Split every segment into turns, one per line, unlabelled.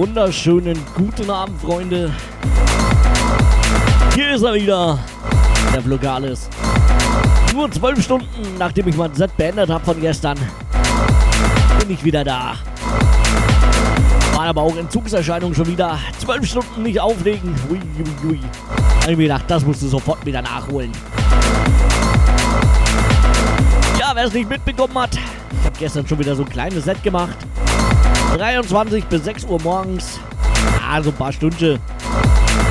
wunderschönen guten Abend, Freunde. Hier ist er wieder, der Vlogalis. Nur zwölf Stunden, nachdem ich mein Set beendet habe von gestern, bin ich wieder da. War aber auch Entzugserscheinung schon wieder. Zwölf Stunden nicht aufregen. Ui, ui, ui. Hab ich mir gedacht, das musst du sofort wieder nachholen. Ja, wer es nicht mitbekommen hat, ich habe gestern schon wieder so ein kleines Set gemacht. 23 bis 6 Uhr morgens. Also ein paar Stunden.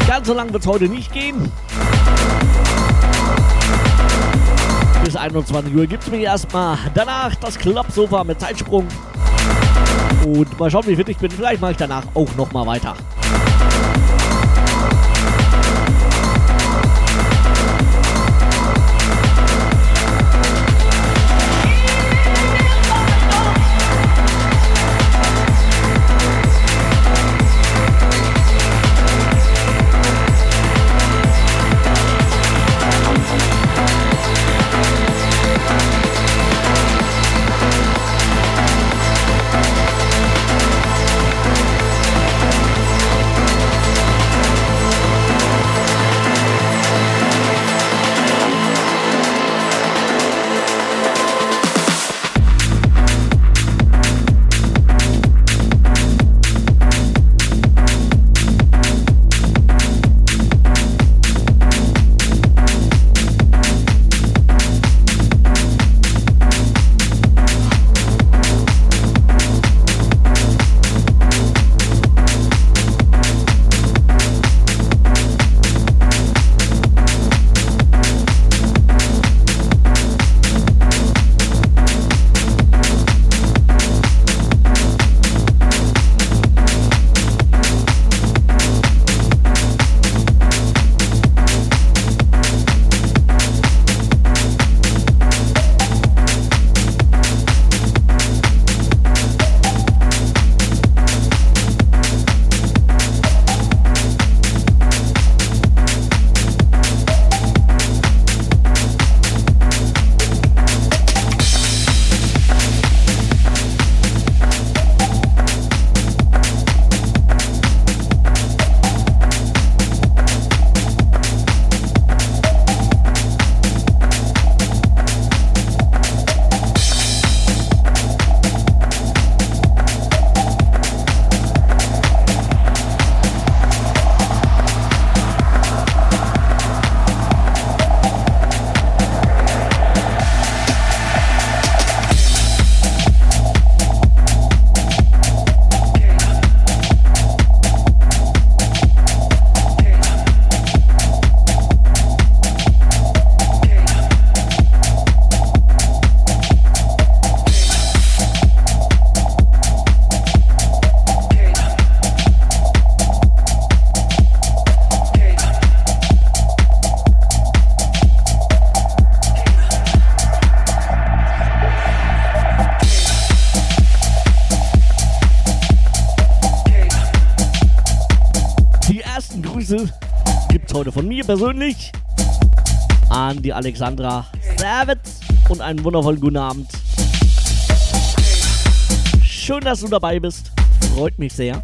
Ganz so lang wird es heute nicht gehen. Bis 21 Uhr gibt es mir erstmal. Danach das Klappsofa mit Zeitsprung. Und mal schauen, wie fit ich bin. Vielleicht mache ich danach auch nochmal weiter. Persönlich an die Alexandra Servus und einen wundervollen guten Abend. Schön, dass du dabei bist. Freut mich sehr.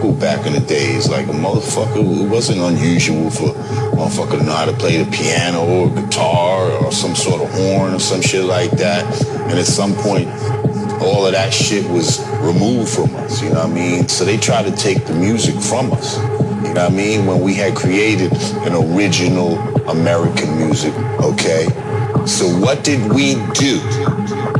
Musical back in the days. Like a motherfucker, it wasn't unusual for a motherfucker to know how to play the piano or guitar or some sort of horn or some shit like that. And at some point, all of that shit was removed from us, you know what I mean? So they tried to take the music from us. You know what I mean? When we had created an original American music, okay? So what did we do?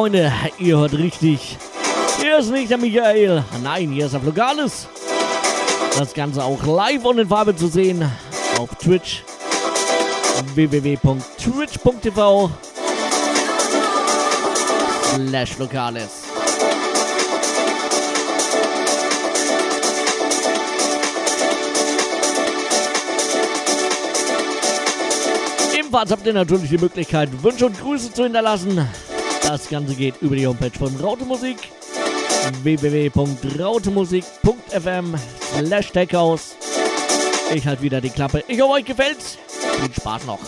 Freunde, ihr hört richtig. Hier ist nicht der Michael. Nein, hier ist der Flogalis. Das Ganze auch live und in Farbe zu sehen auf Twitch. www.twitch.tv slash Lokalis. Ebenfalls habt ihr natürlich die Möglichkeit, Wünsche und Grüße zu hinterlassen. Das Ganze geht über die Homepage von Rautemusik www.rautemusik.fm slash. Ich halt wieder die Klappe. Ich hoffe, euch gefällt's. Viel Spaß noch.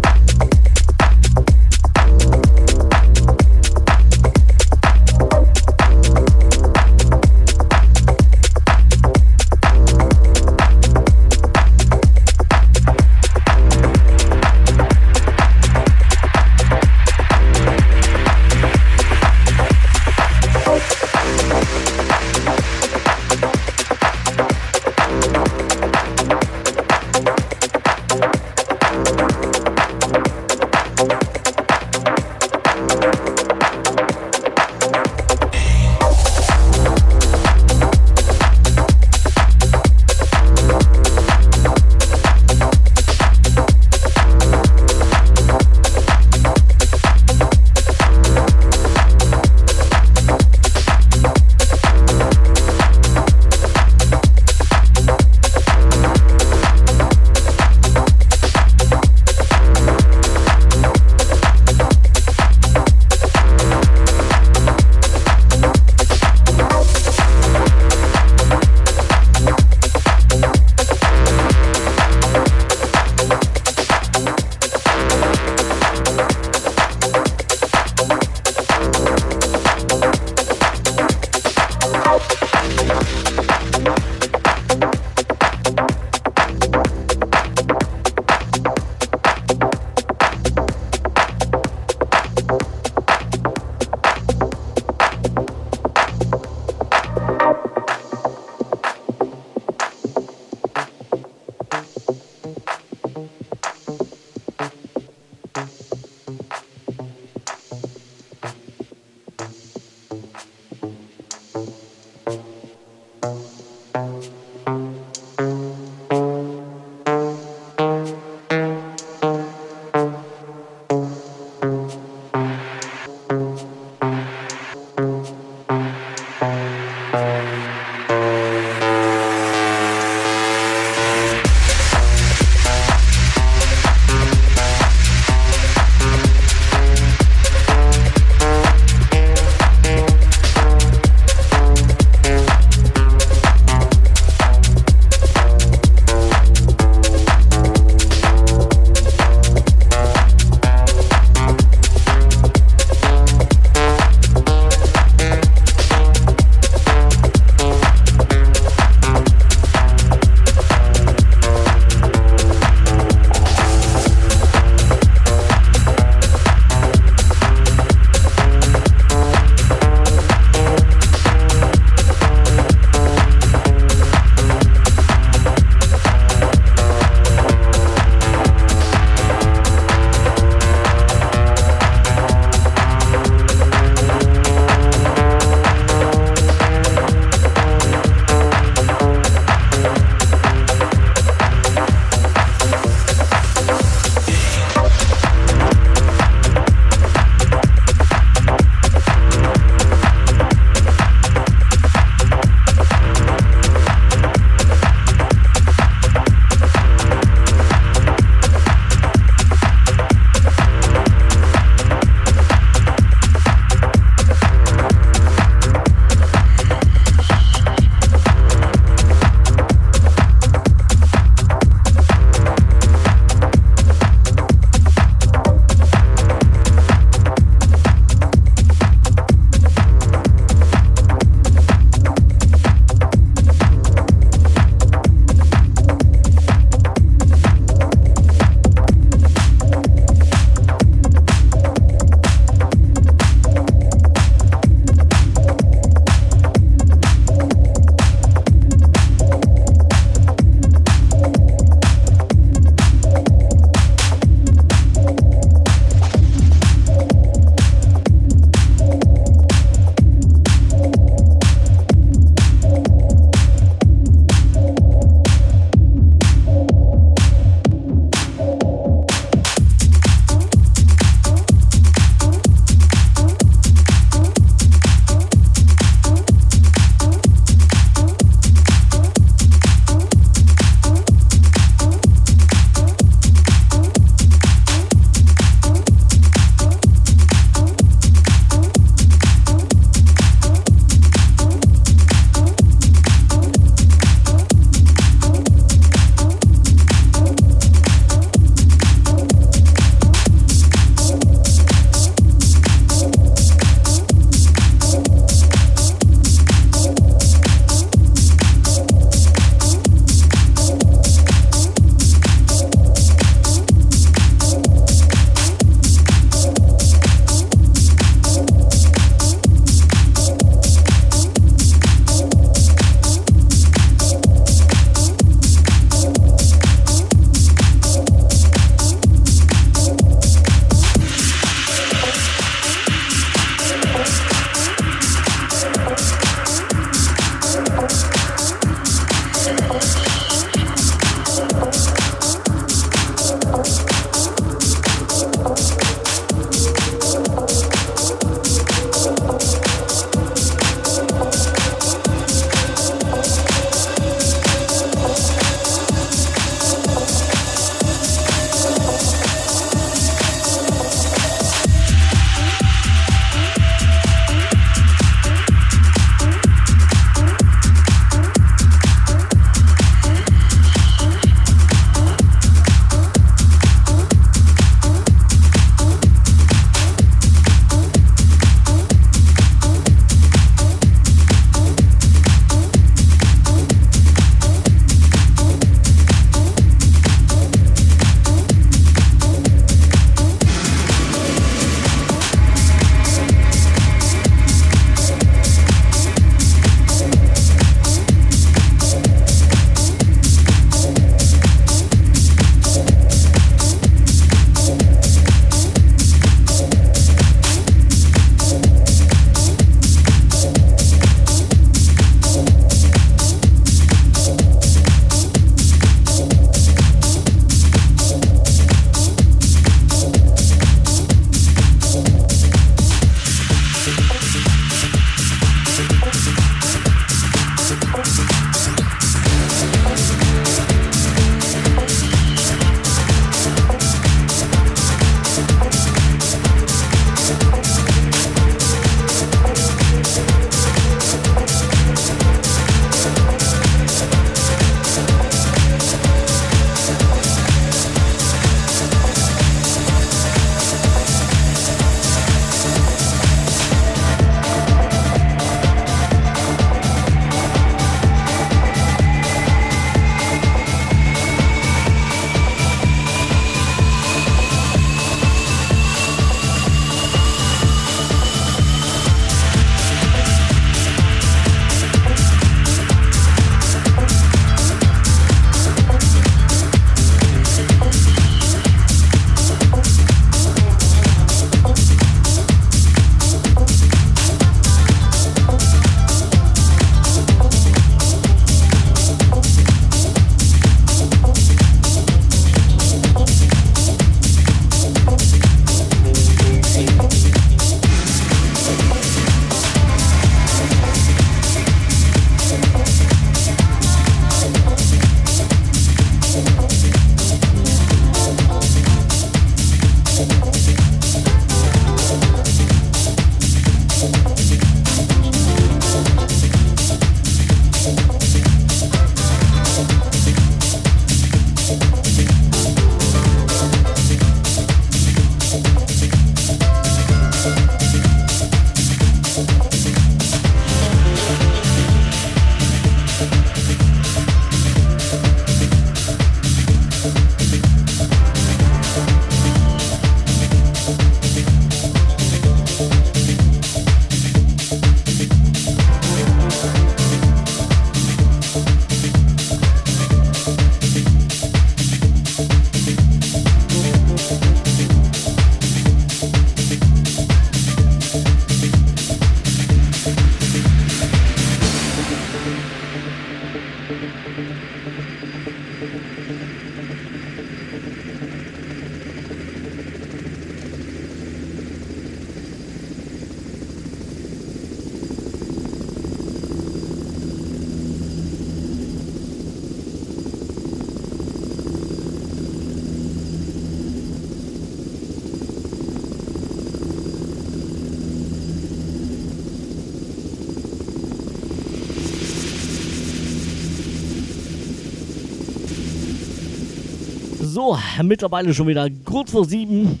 Mittlerweile schon wieder kurz vor sieben.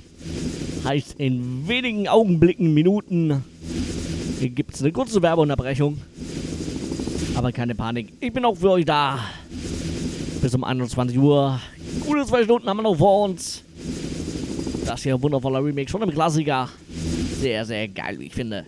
Heißt, in wenigen Augenblicken, Minuten gibt es eine kurze Werbeunterbrechung. Aber keine Panik, ich bin auch für euch da. Bis um 21 Uhr. Gute zwei Stunden haben wir noch vor uns. Das hier ein wundervoller Remix von einem Klassiker. Sehr, sehr geil, wie ich finde.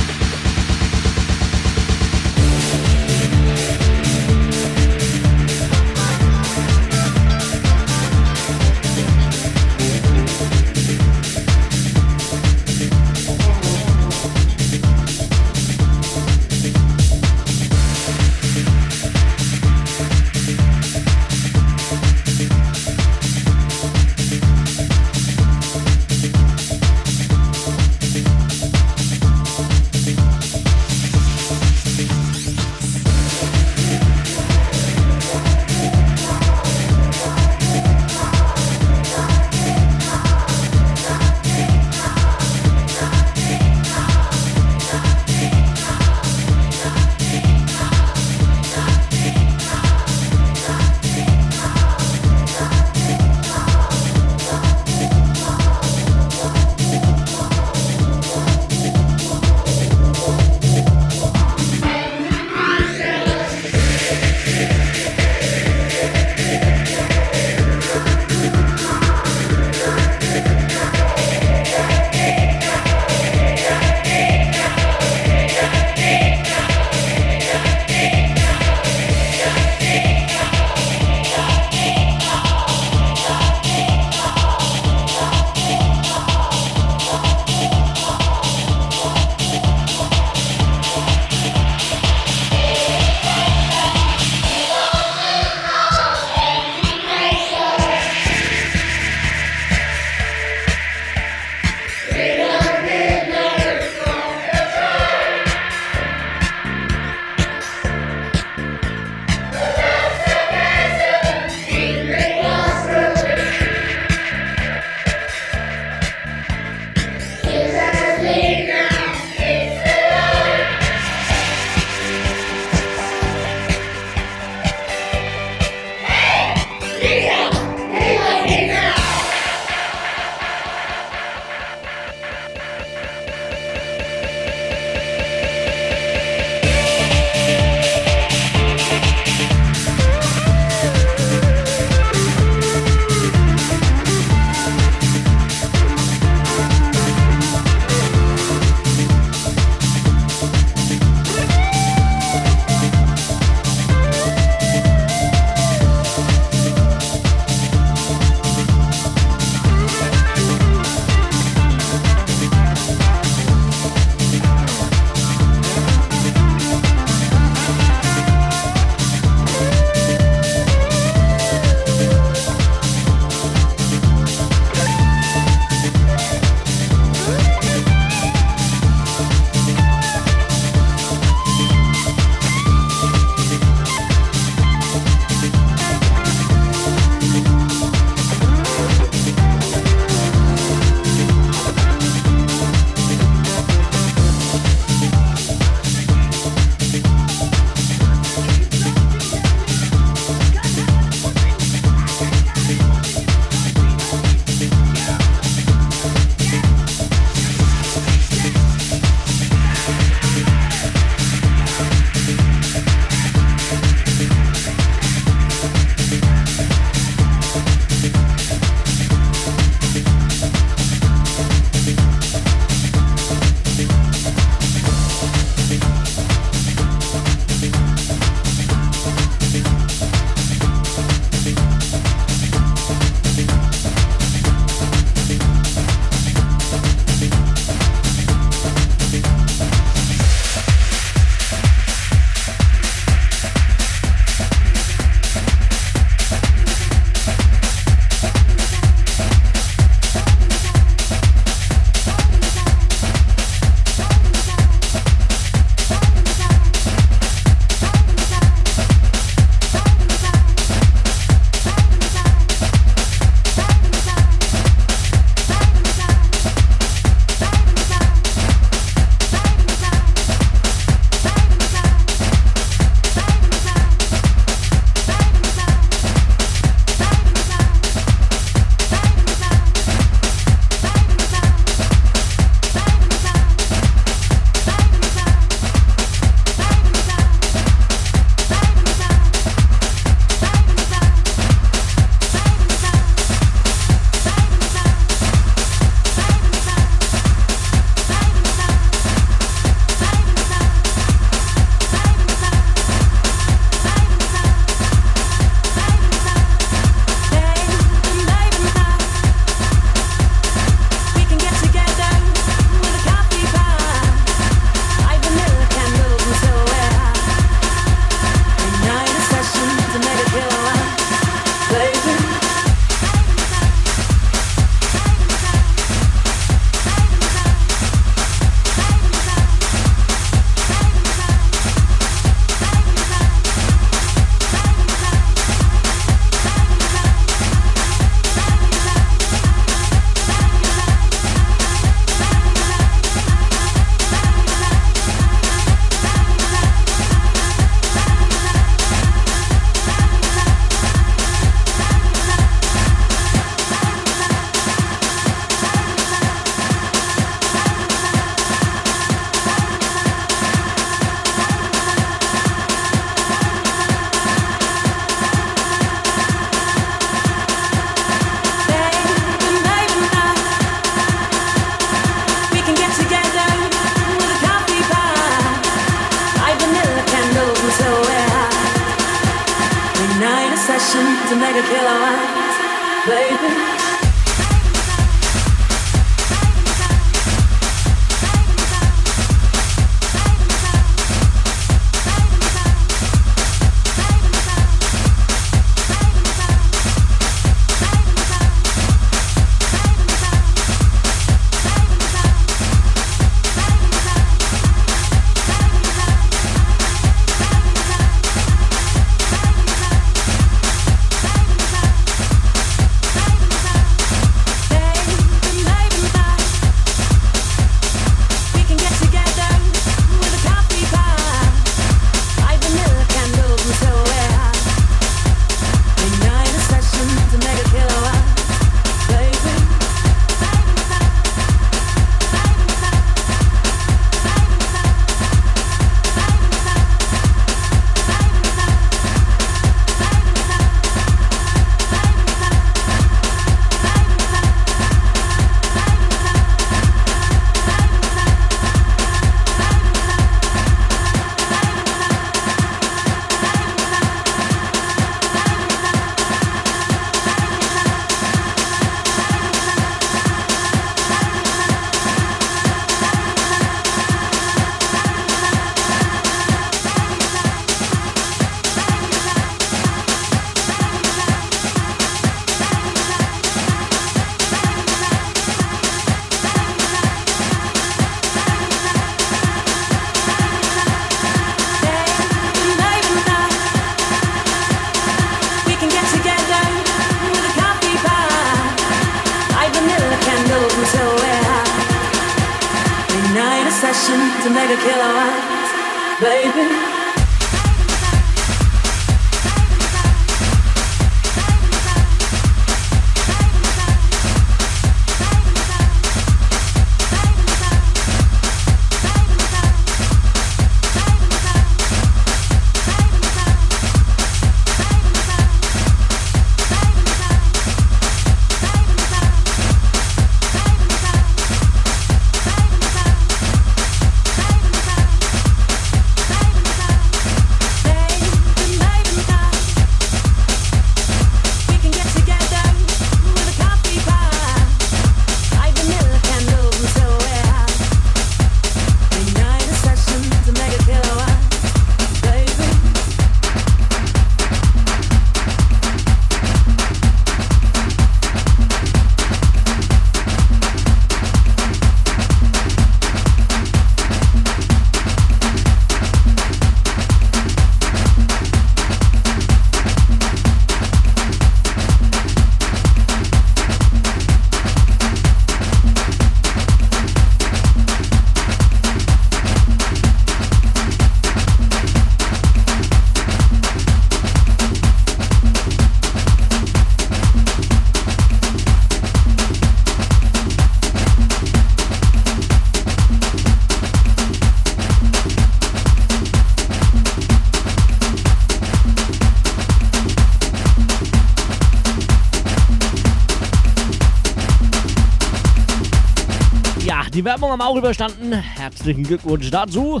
Die Werbung haben auch überstanden. Herzlichen Glückwunsch dazu.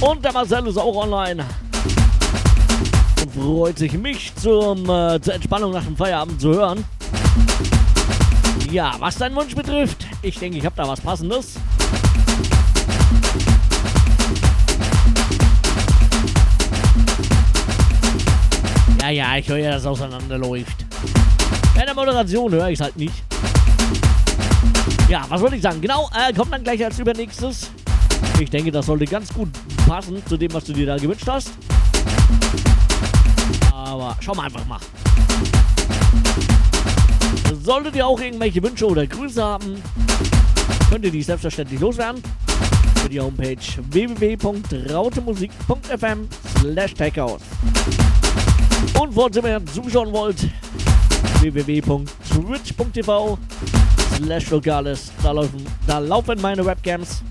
Und der Marcel ist auch online. Und freut sich, mich zum, äh, zur Entspannung nach dem Feierabend zu hören. Ja, was deinen Wunsch betrifft, ich denke, ich habe da was Passendes. Ja, ja, ich höre ja, dass es auseinanderläuft. Bei der Moderation höre ich es halt nicht. Ja, was wollte ich sagen? Genau, äh, kommt dann gleich als übernächstes. Ich denke, das sollte ganz gut passen zu dem, was du dir da gewünscht hast. Aber schauen wir einfach mal. Solltet ihr auch irgendwelche Wünsche oder Grüße haben, könnt ihr die selbstverständlich loswerden. Für die Homepage www.rautemusik.fm slash. Und falls ihr mehr zuschauen wollt, www.twitch.tv slash Locales. Da laufen, da laufen meine Webcams.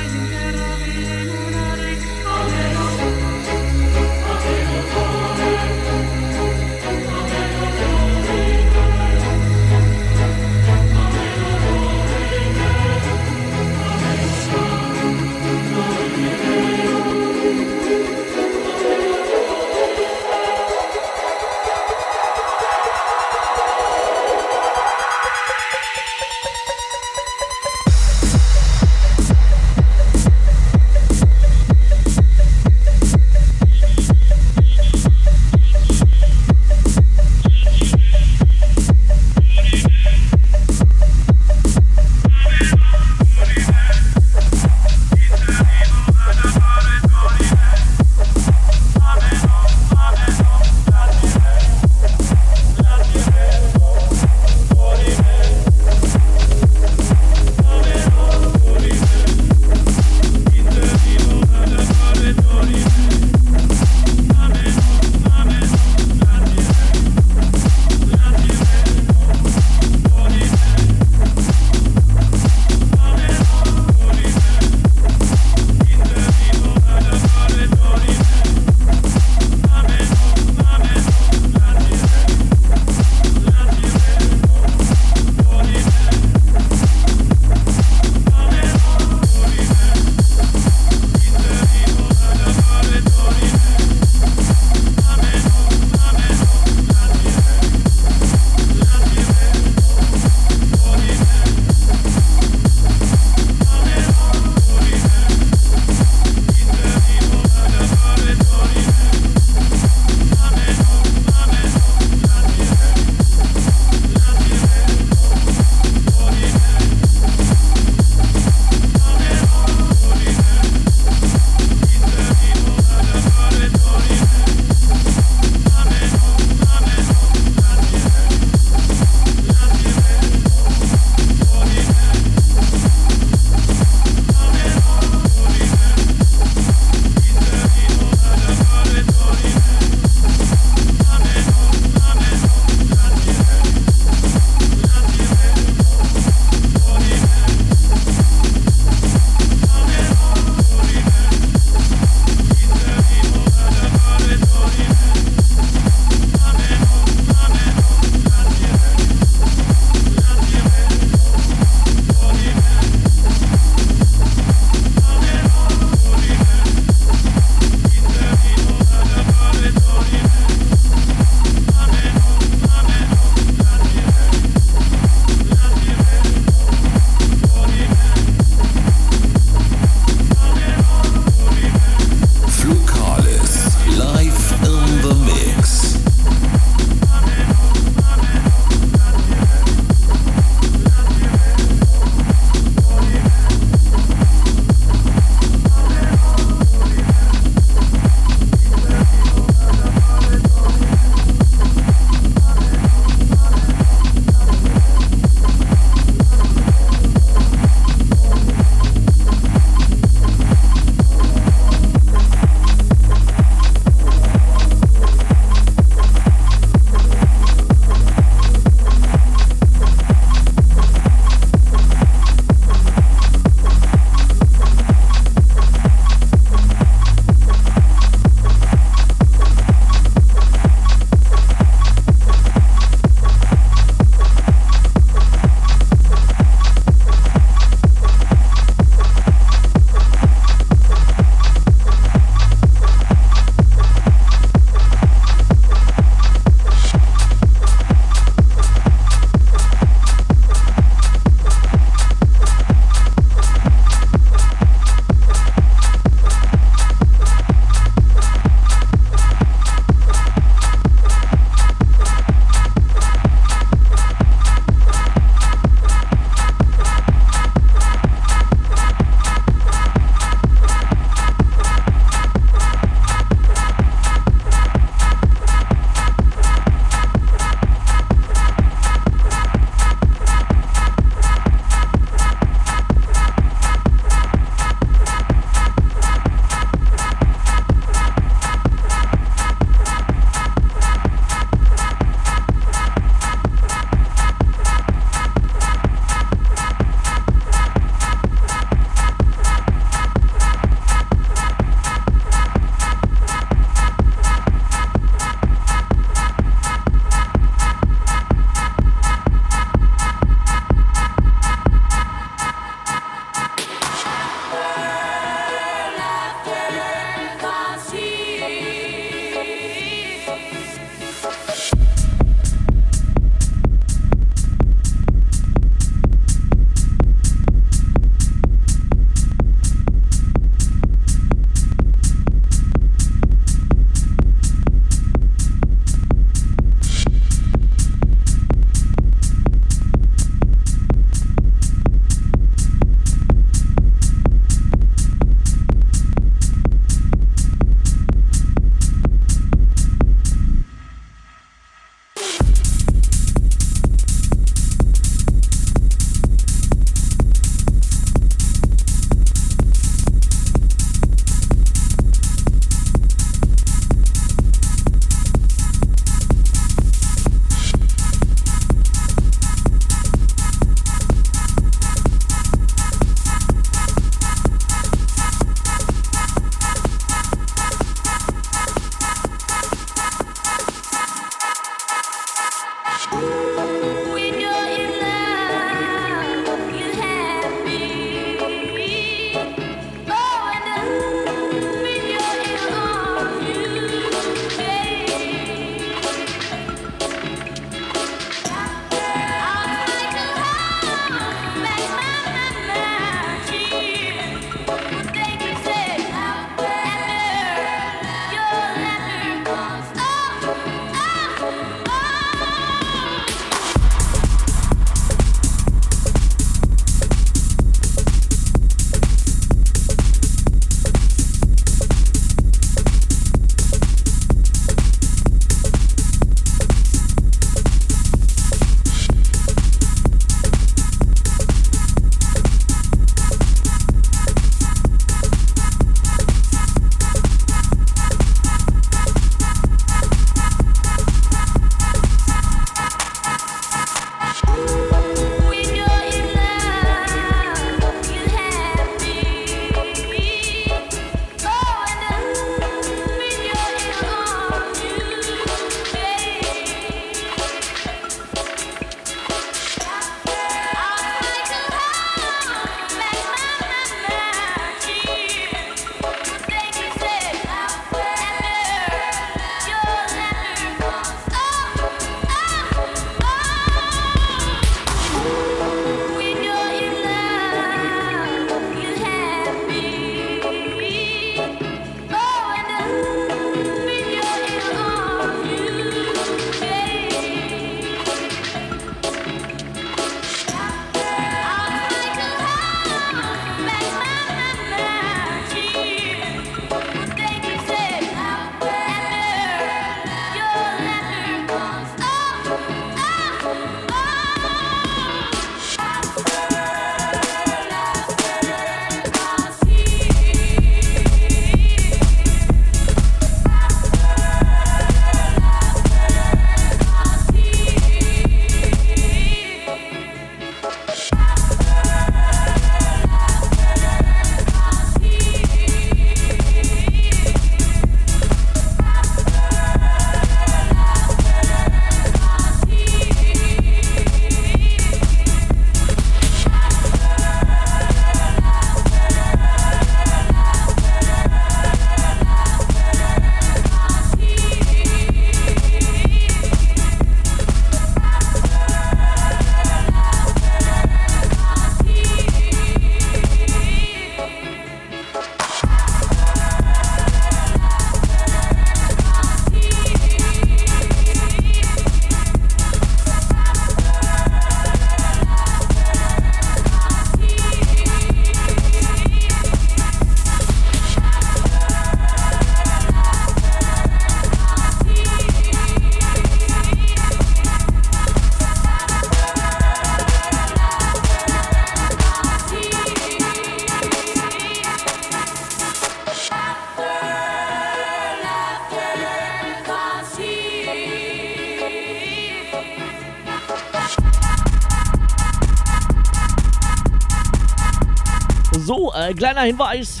Kleiner Hinweis.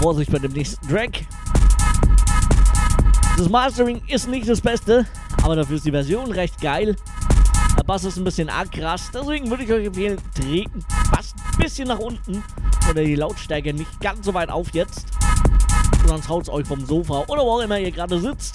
Vorsicht bei dem nächsten Track. Das Mastering ist nicht das Beste, aber dafür ist die Version recht geil. Der Bass ist ein bisschen arg krass, deswegen würde ich euch empfehlen, treten Bass ein bisschen nach unten oder die Lautstärke nicht ganz so weit auf jetzt. Sonst haut es euch vom Sofa oder wo auch immer ihr gerade sitzt.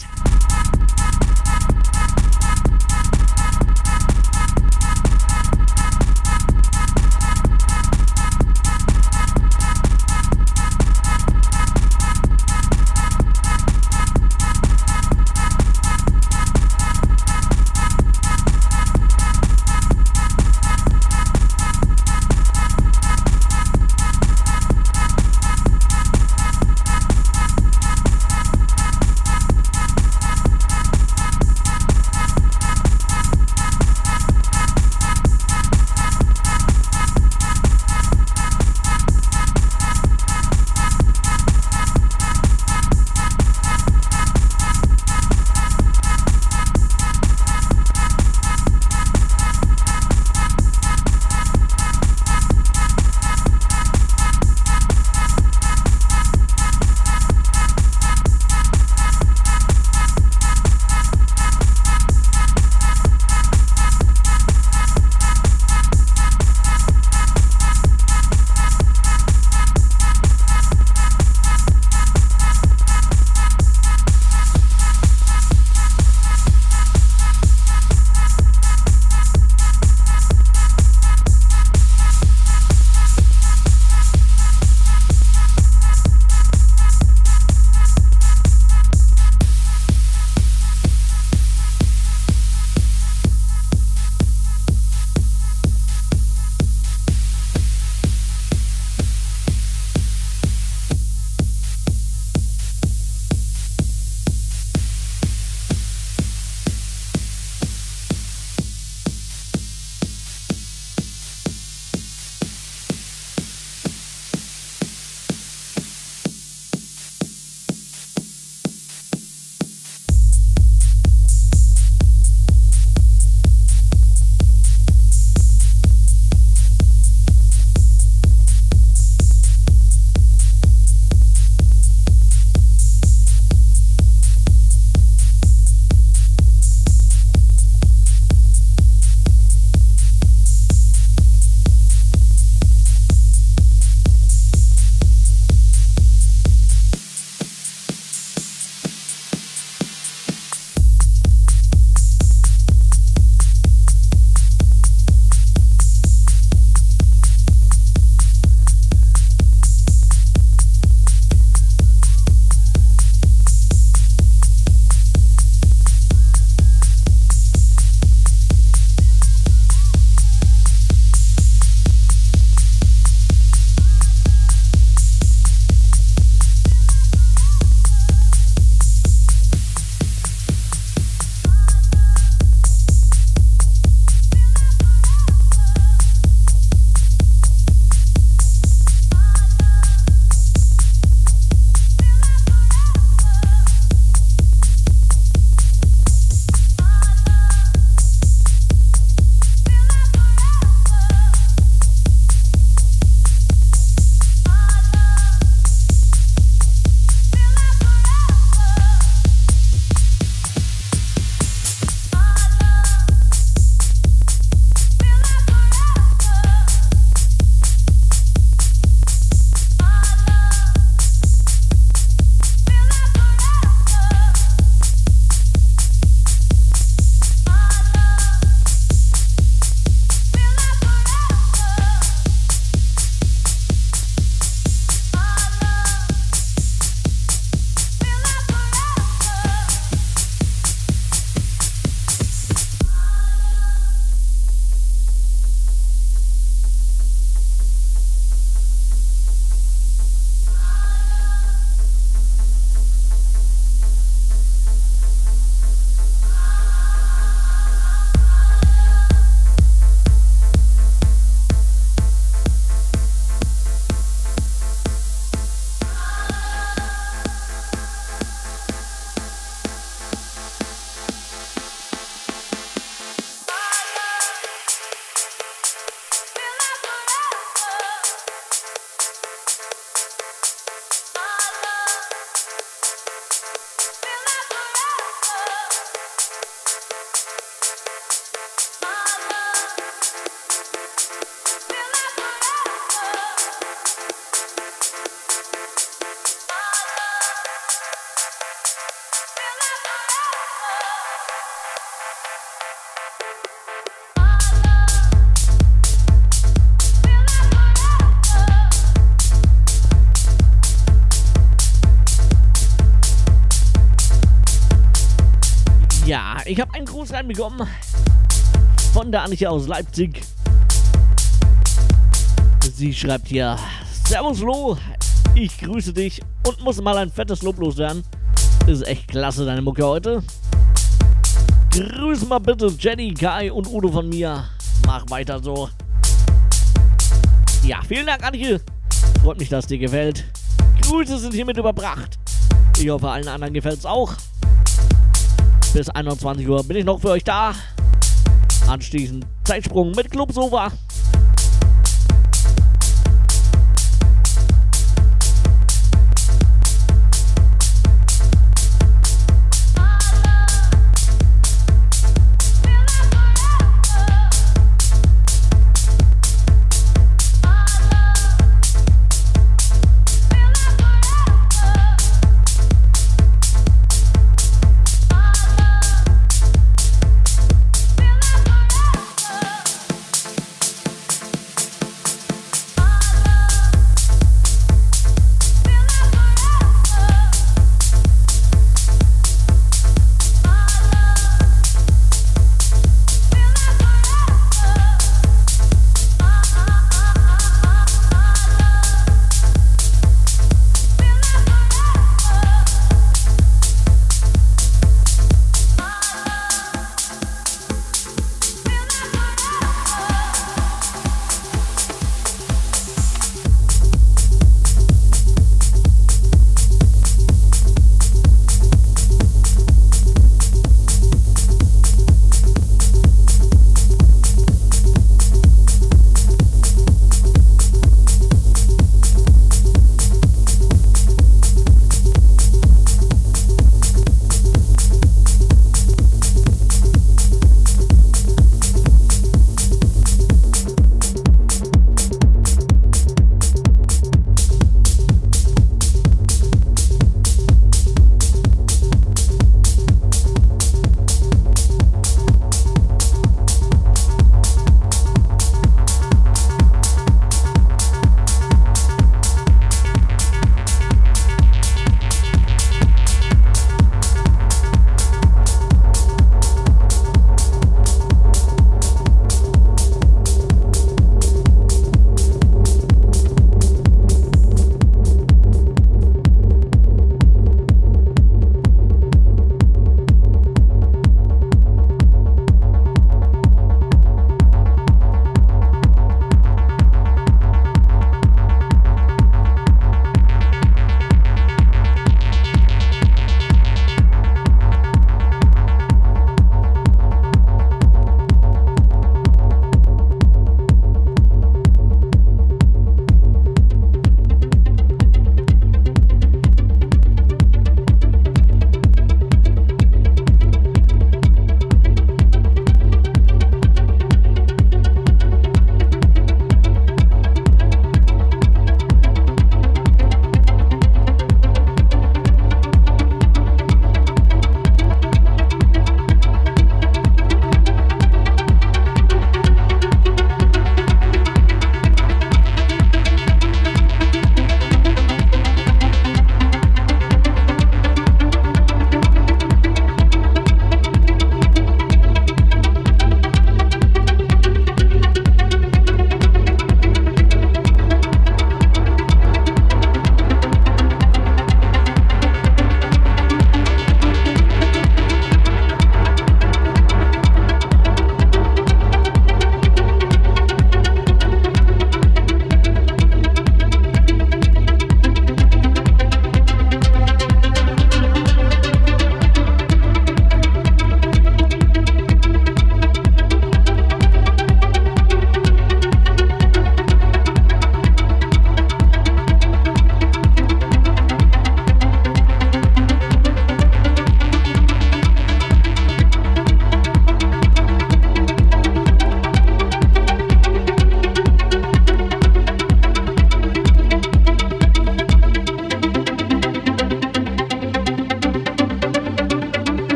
Gruß reinbekommen von der Annika aus Leipzig. Sie schreibt hier: Servus Lo, ich grüße dich und muss mal ein fettes Lob loswerden. Ist echt klasse, deine Mucke heute. Grüß mal bitte Jenny, Kai und Udo von mir. Mach weiter so. Ja, vielen Dank, Anike. Freut mich, dass dir gefällt. Grüße sind hiermit überbracht. Ich hoffe, allen anderen gefällt es auch. Bis 21 Uhr bin ich noch für euch da. Anschließend Zeitsprung mit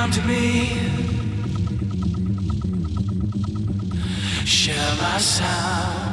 come to me. Share my sound.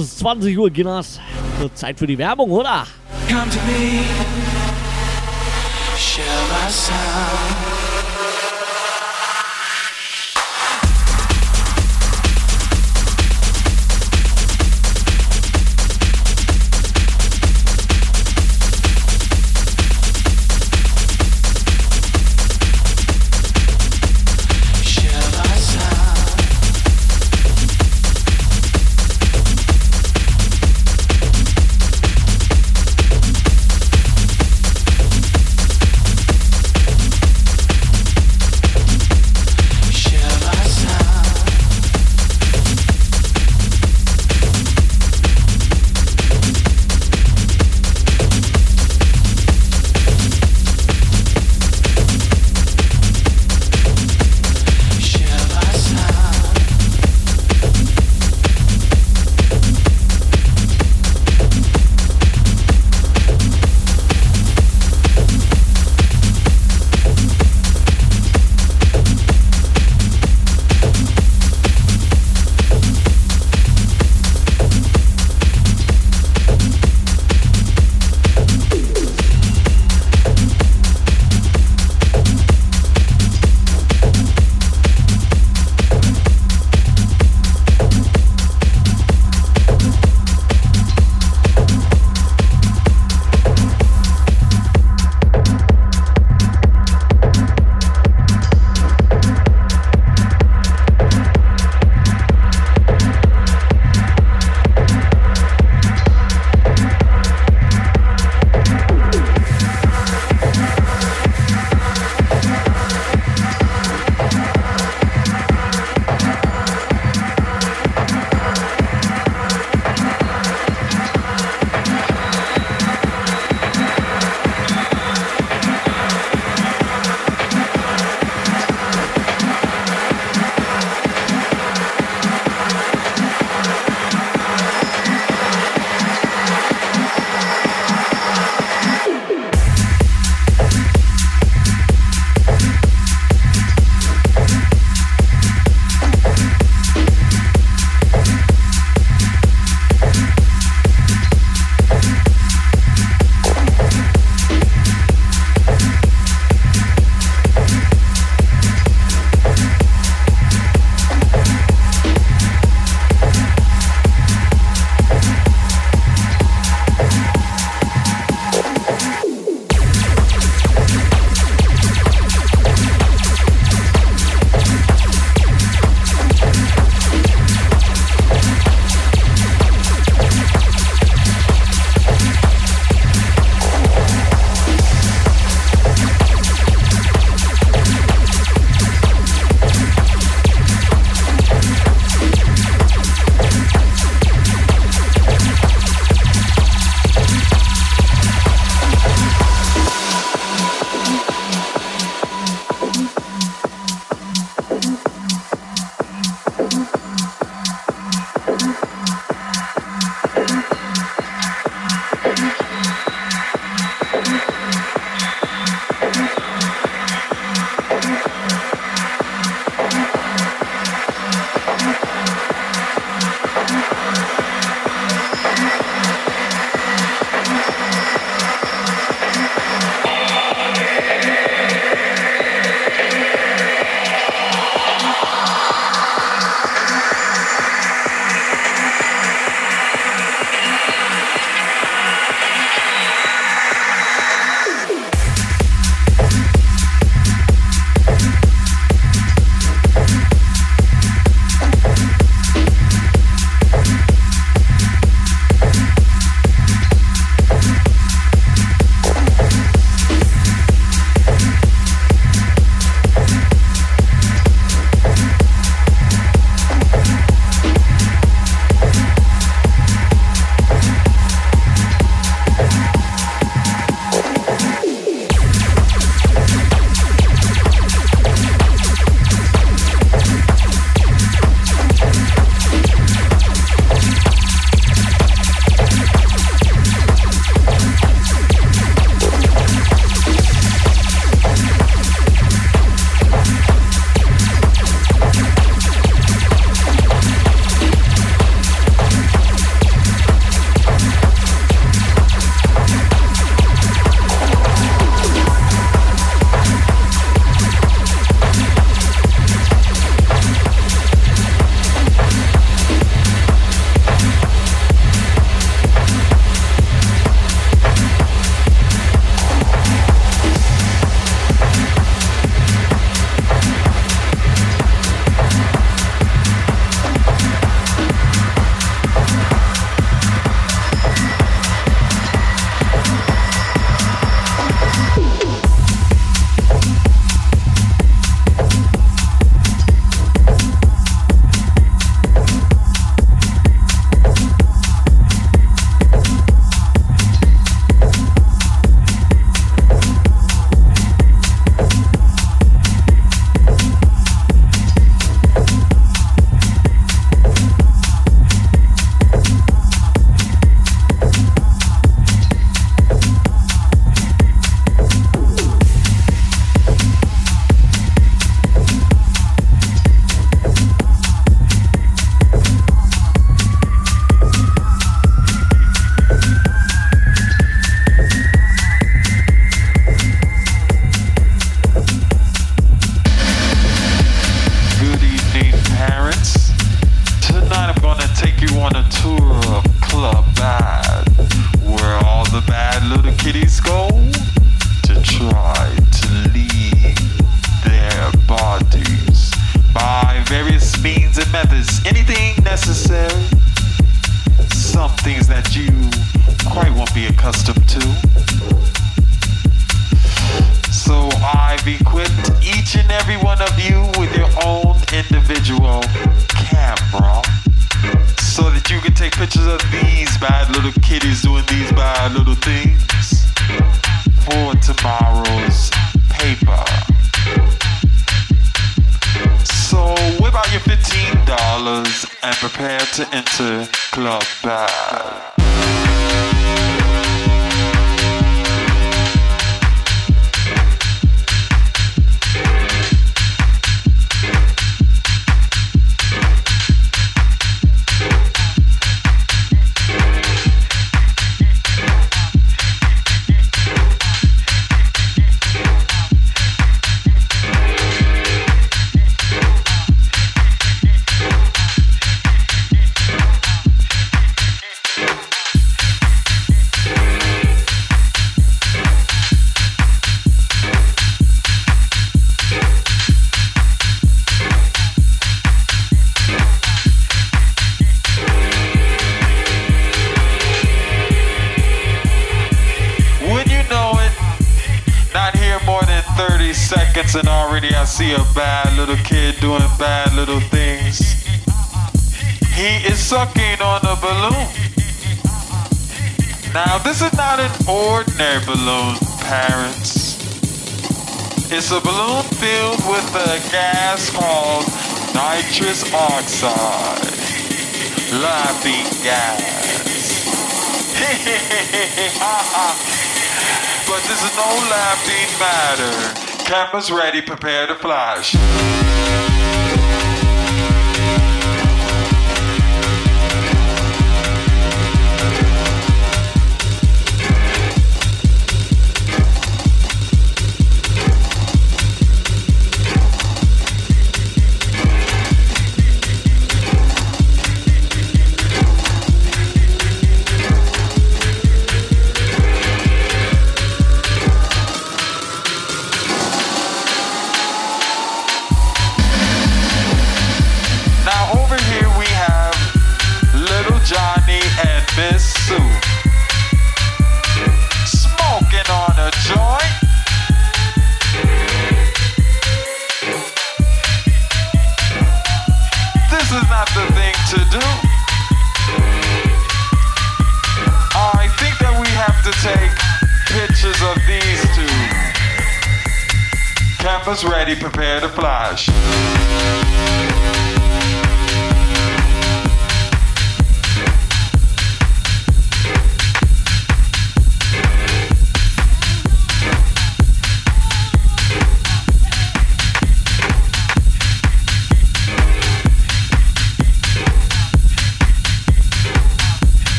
Clubsofa. 20 Uhr, Ginas. Zeit für die Werbung, oder? Come to me, share my sound.
nitrous oxide, laughing gas. but this is no laughing matter. Cameras ready, prepare to flash.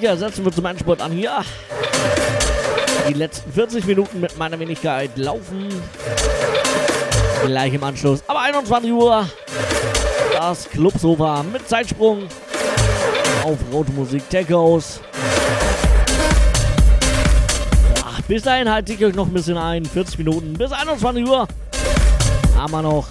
Sicher setzen wir zum Endspurt an hier. Die letzten 40 Minuten mit meiner Wenigkeit laufen. Gleich im Anschluss. Aber 21 Uhr. Das Clubsofa mit Zeitsprung auf Rote Musik Tech House. Ja, bis dahin halte ich euch noch ein bisschen ein. 40 Minuten bis 21 Uhr. Haben wir noch.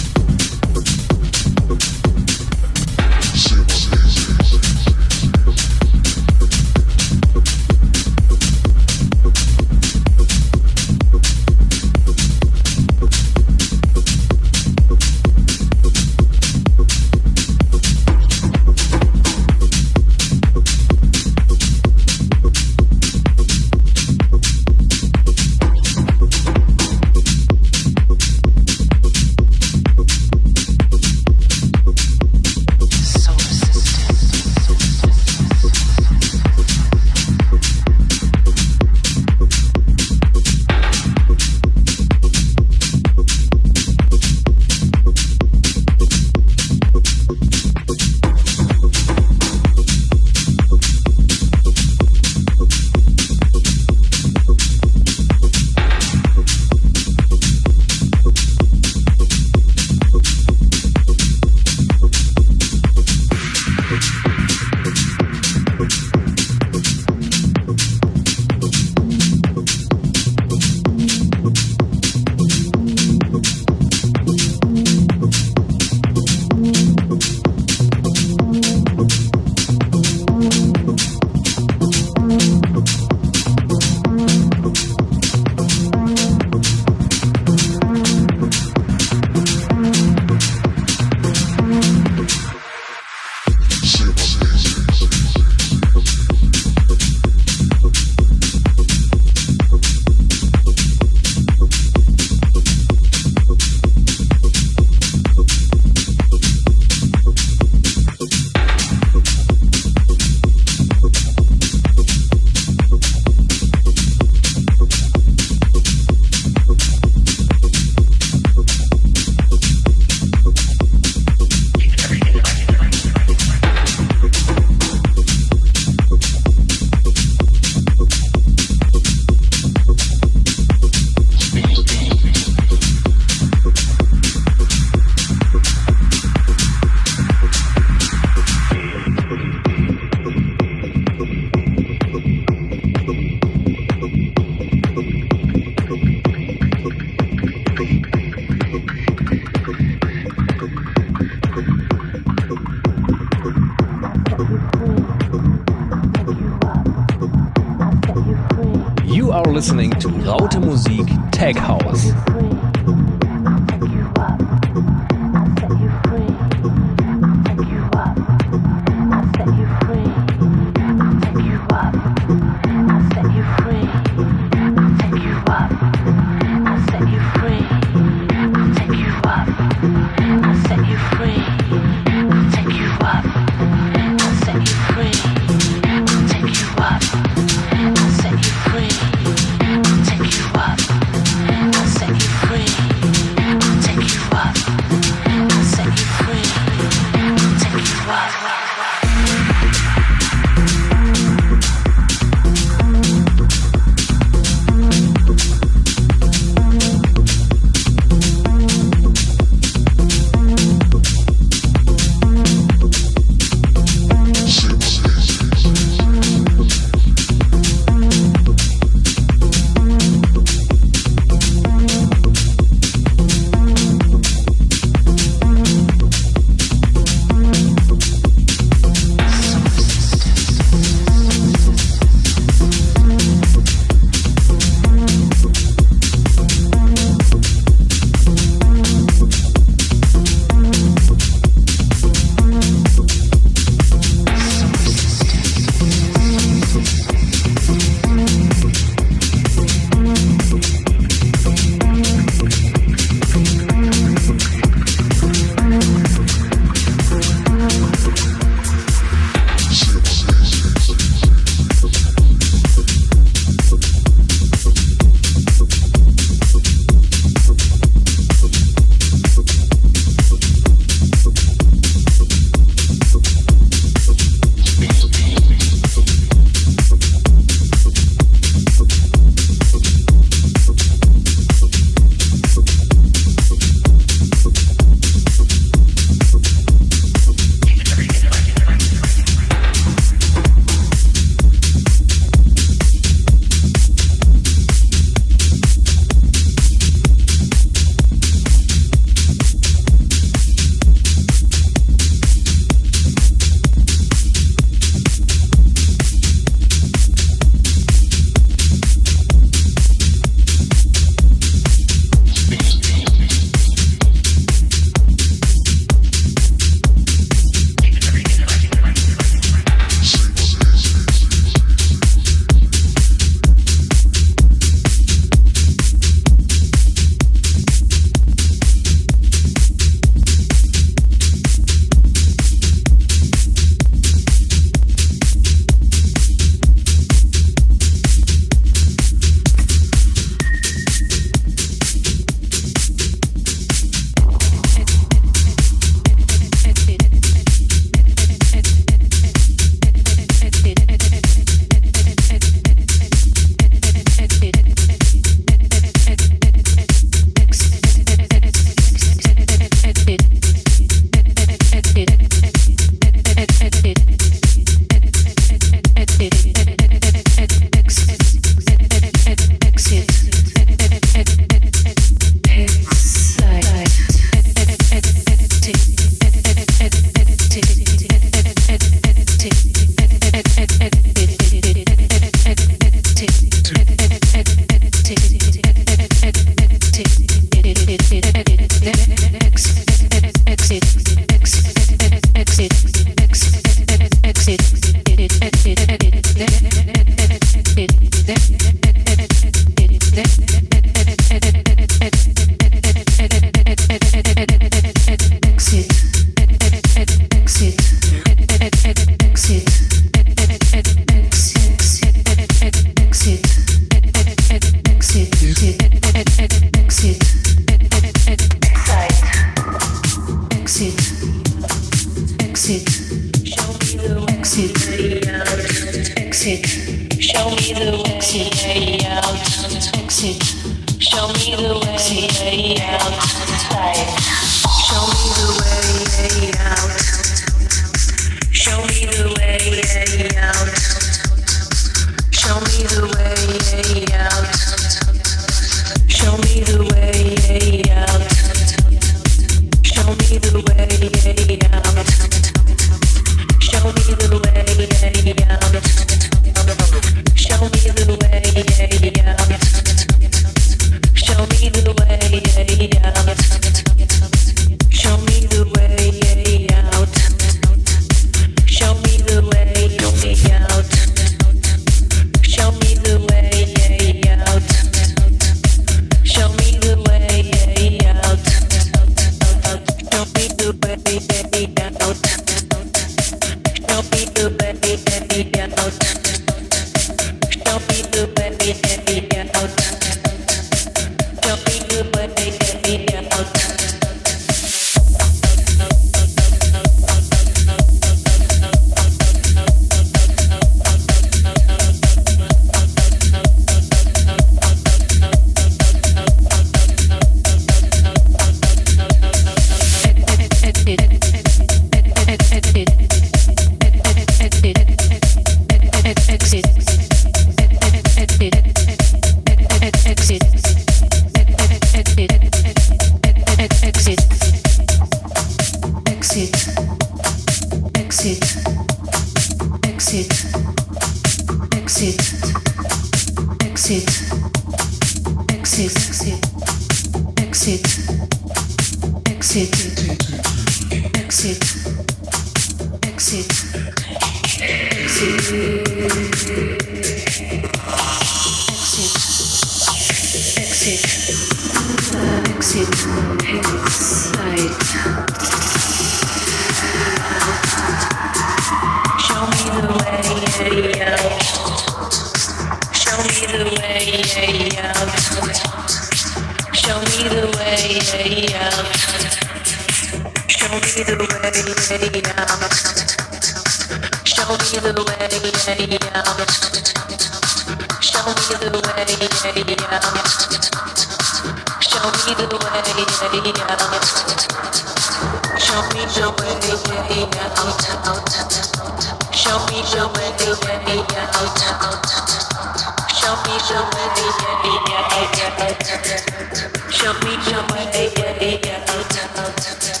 your body, yeah, yeah, out, out,
out. Show me your body, yeah, yeah, out, out, out. Show me your body, yeah, yeah, out, out, out. out. Show me your body, yeah, yeah, out, out, out.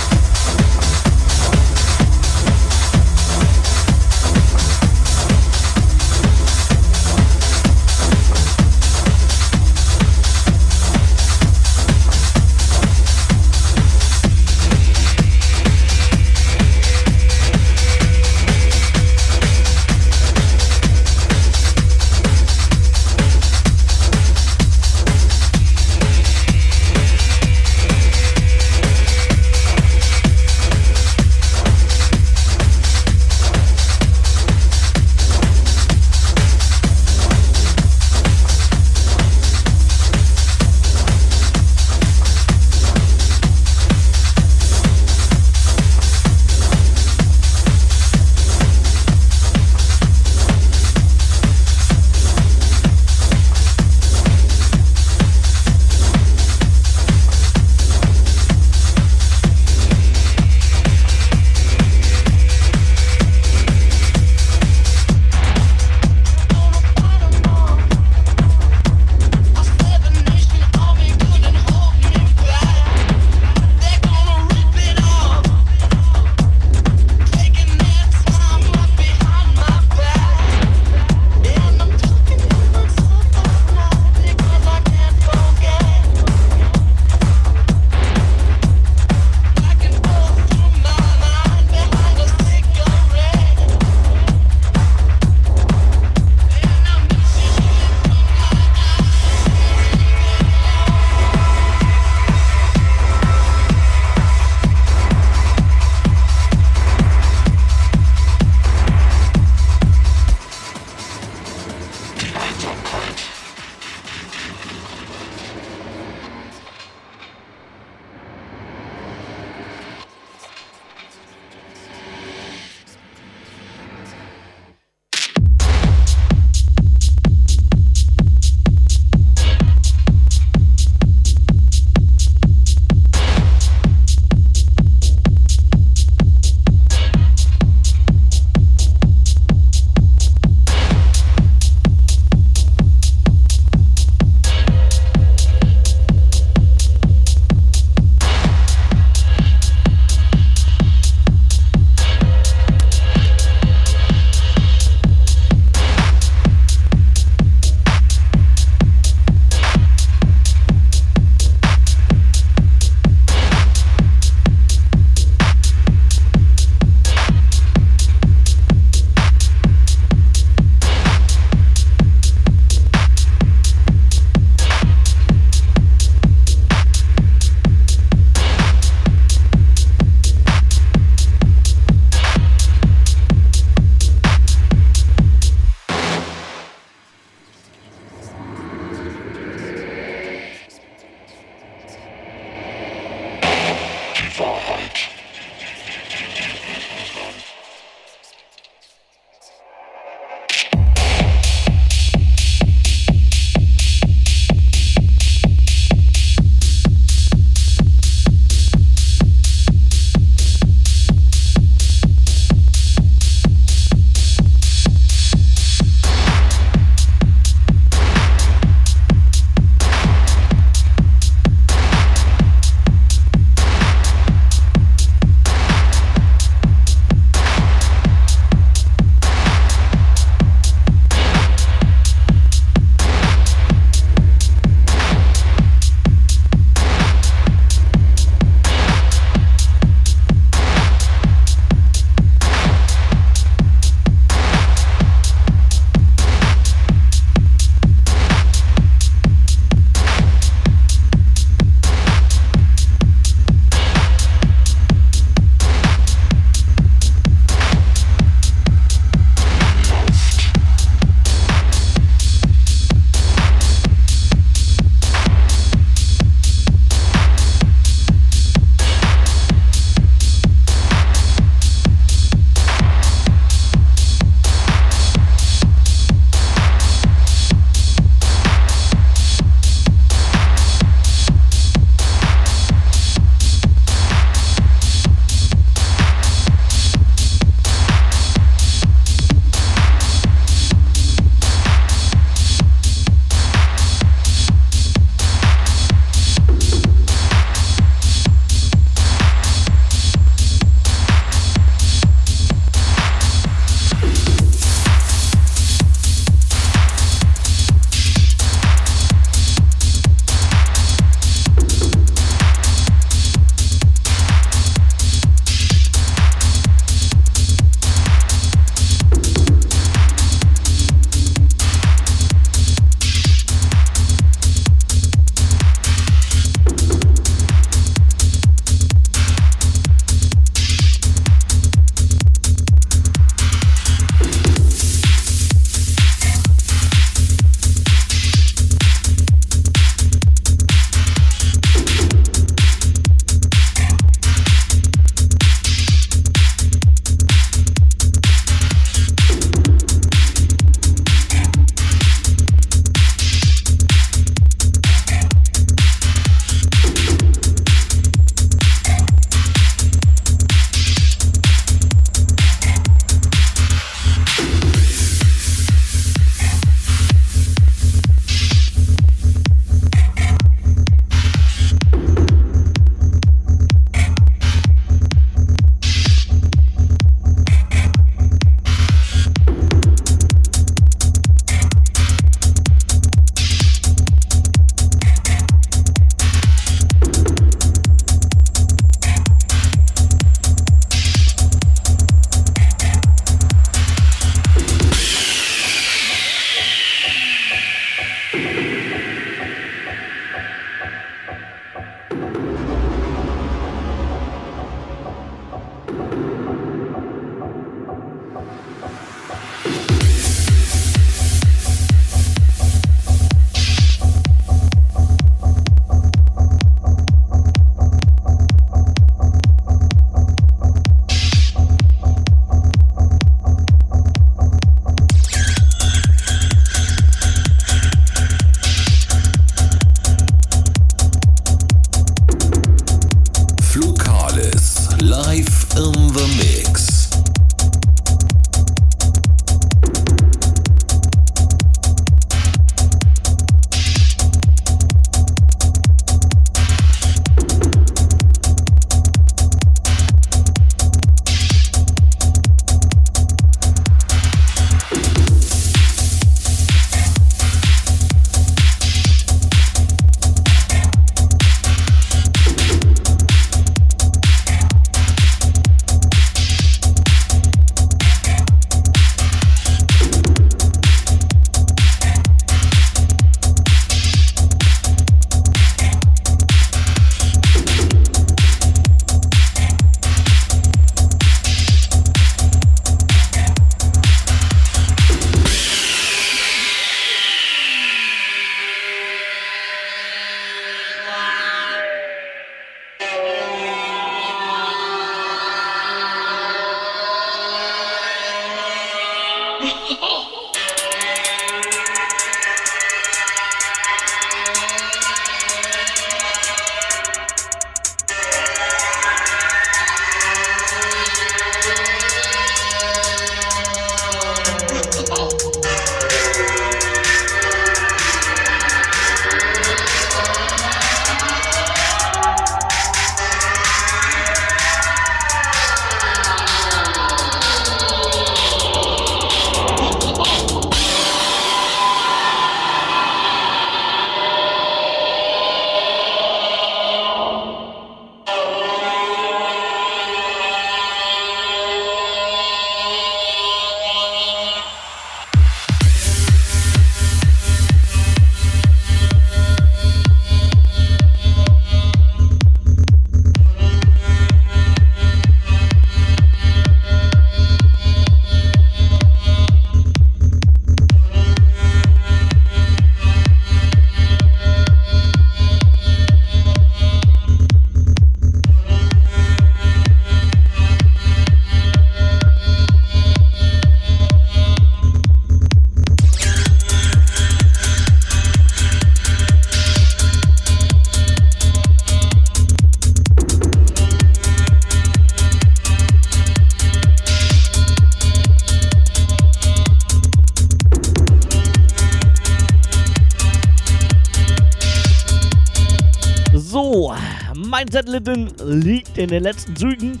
Mein Setlitten liegt in den letzten Zügen.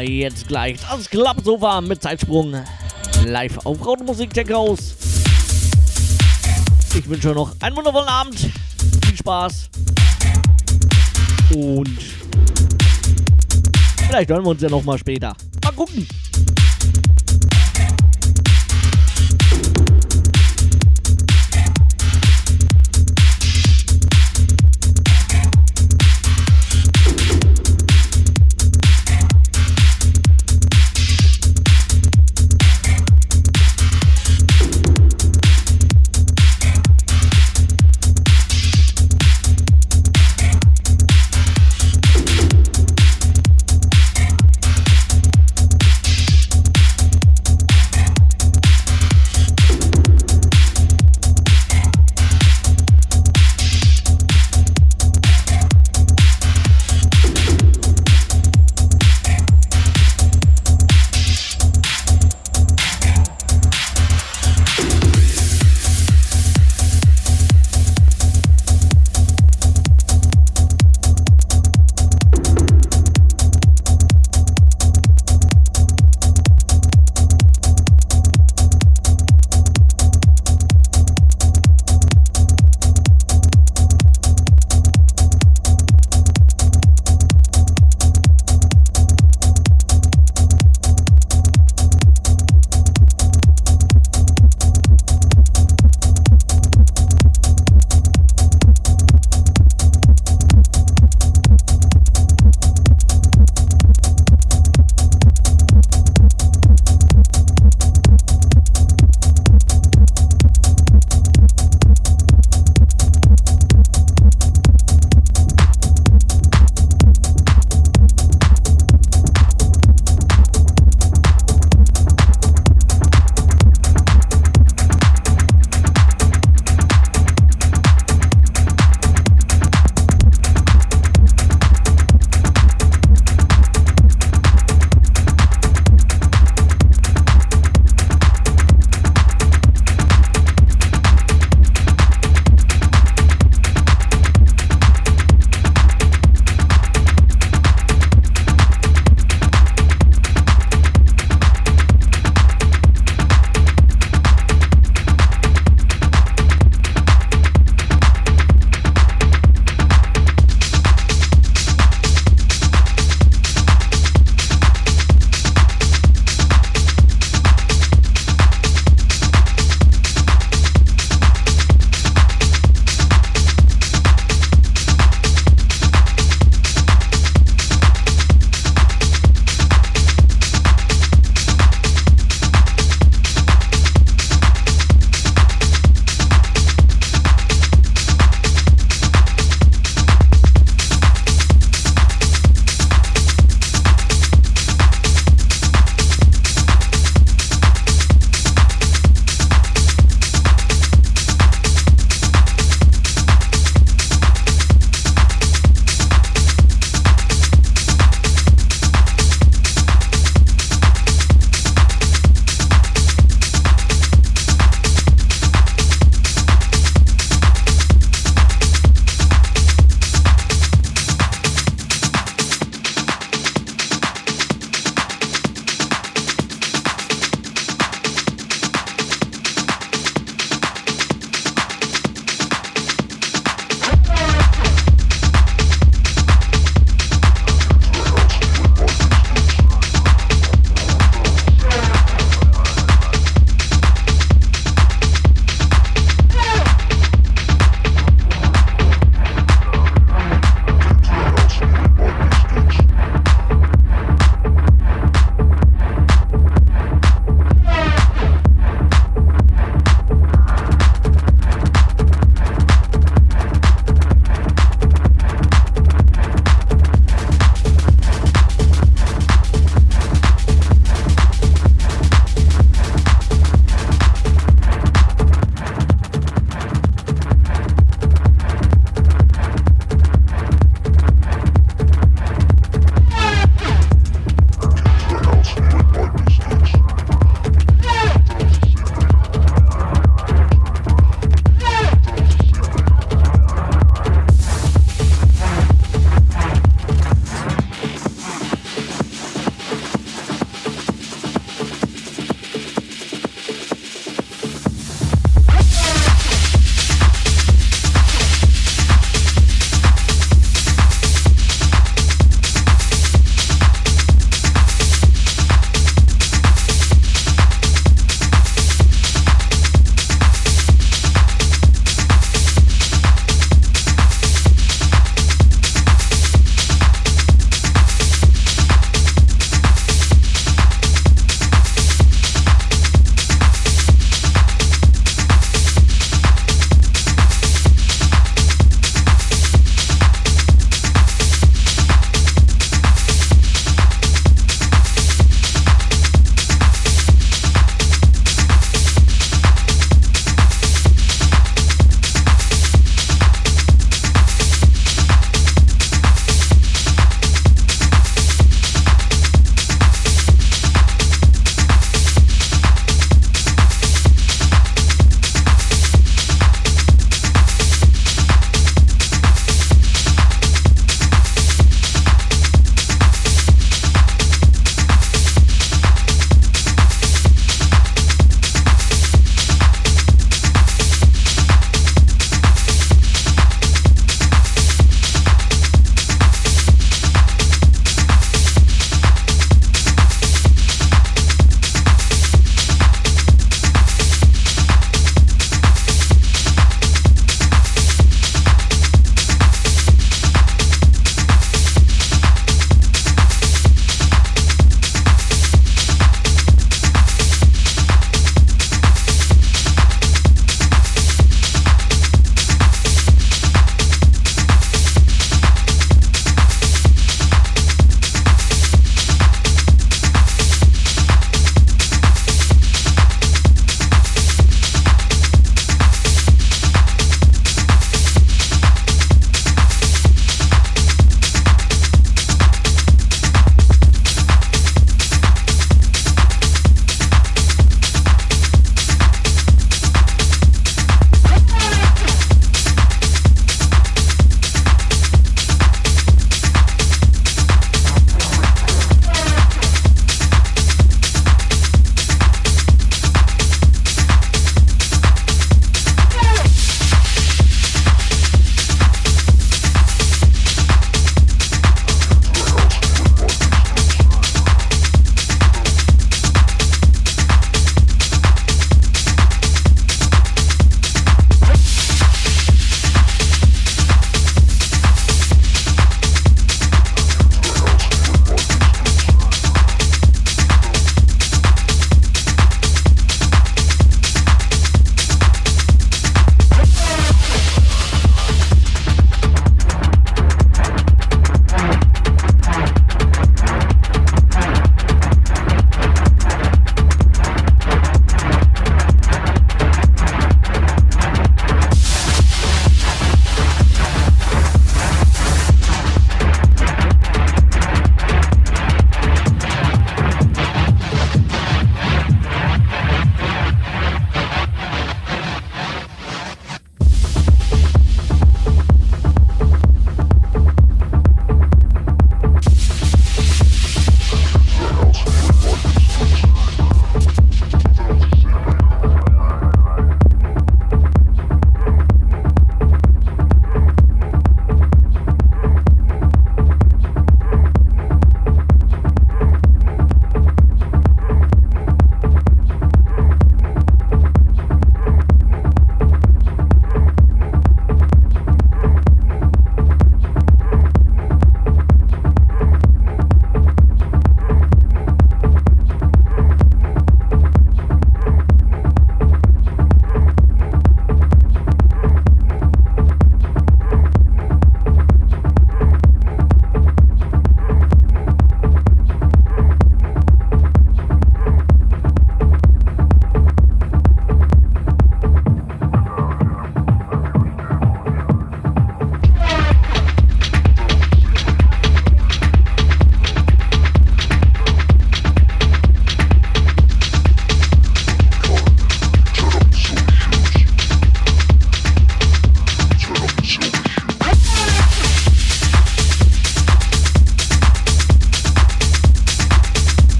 Jetzt gleich das Klappsofa mit Zeitsprung. Live auf Rautemusik Tech House. Ich wünsche euch noch einen wundervollen Abend. Viel Spaß. Und vielleicht hören wir uns ja noch mal später. Mal gucken.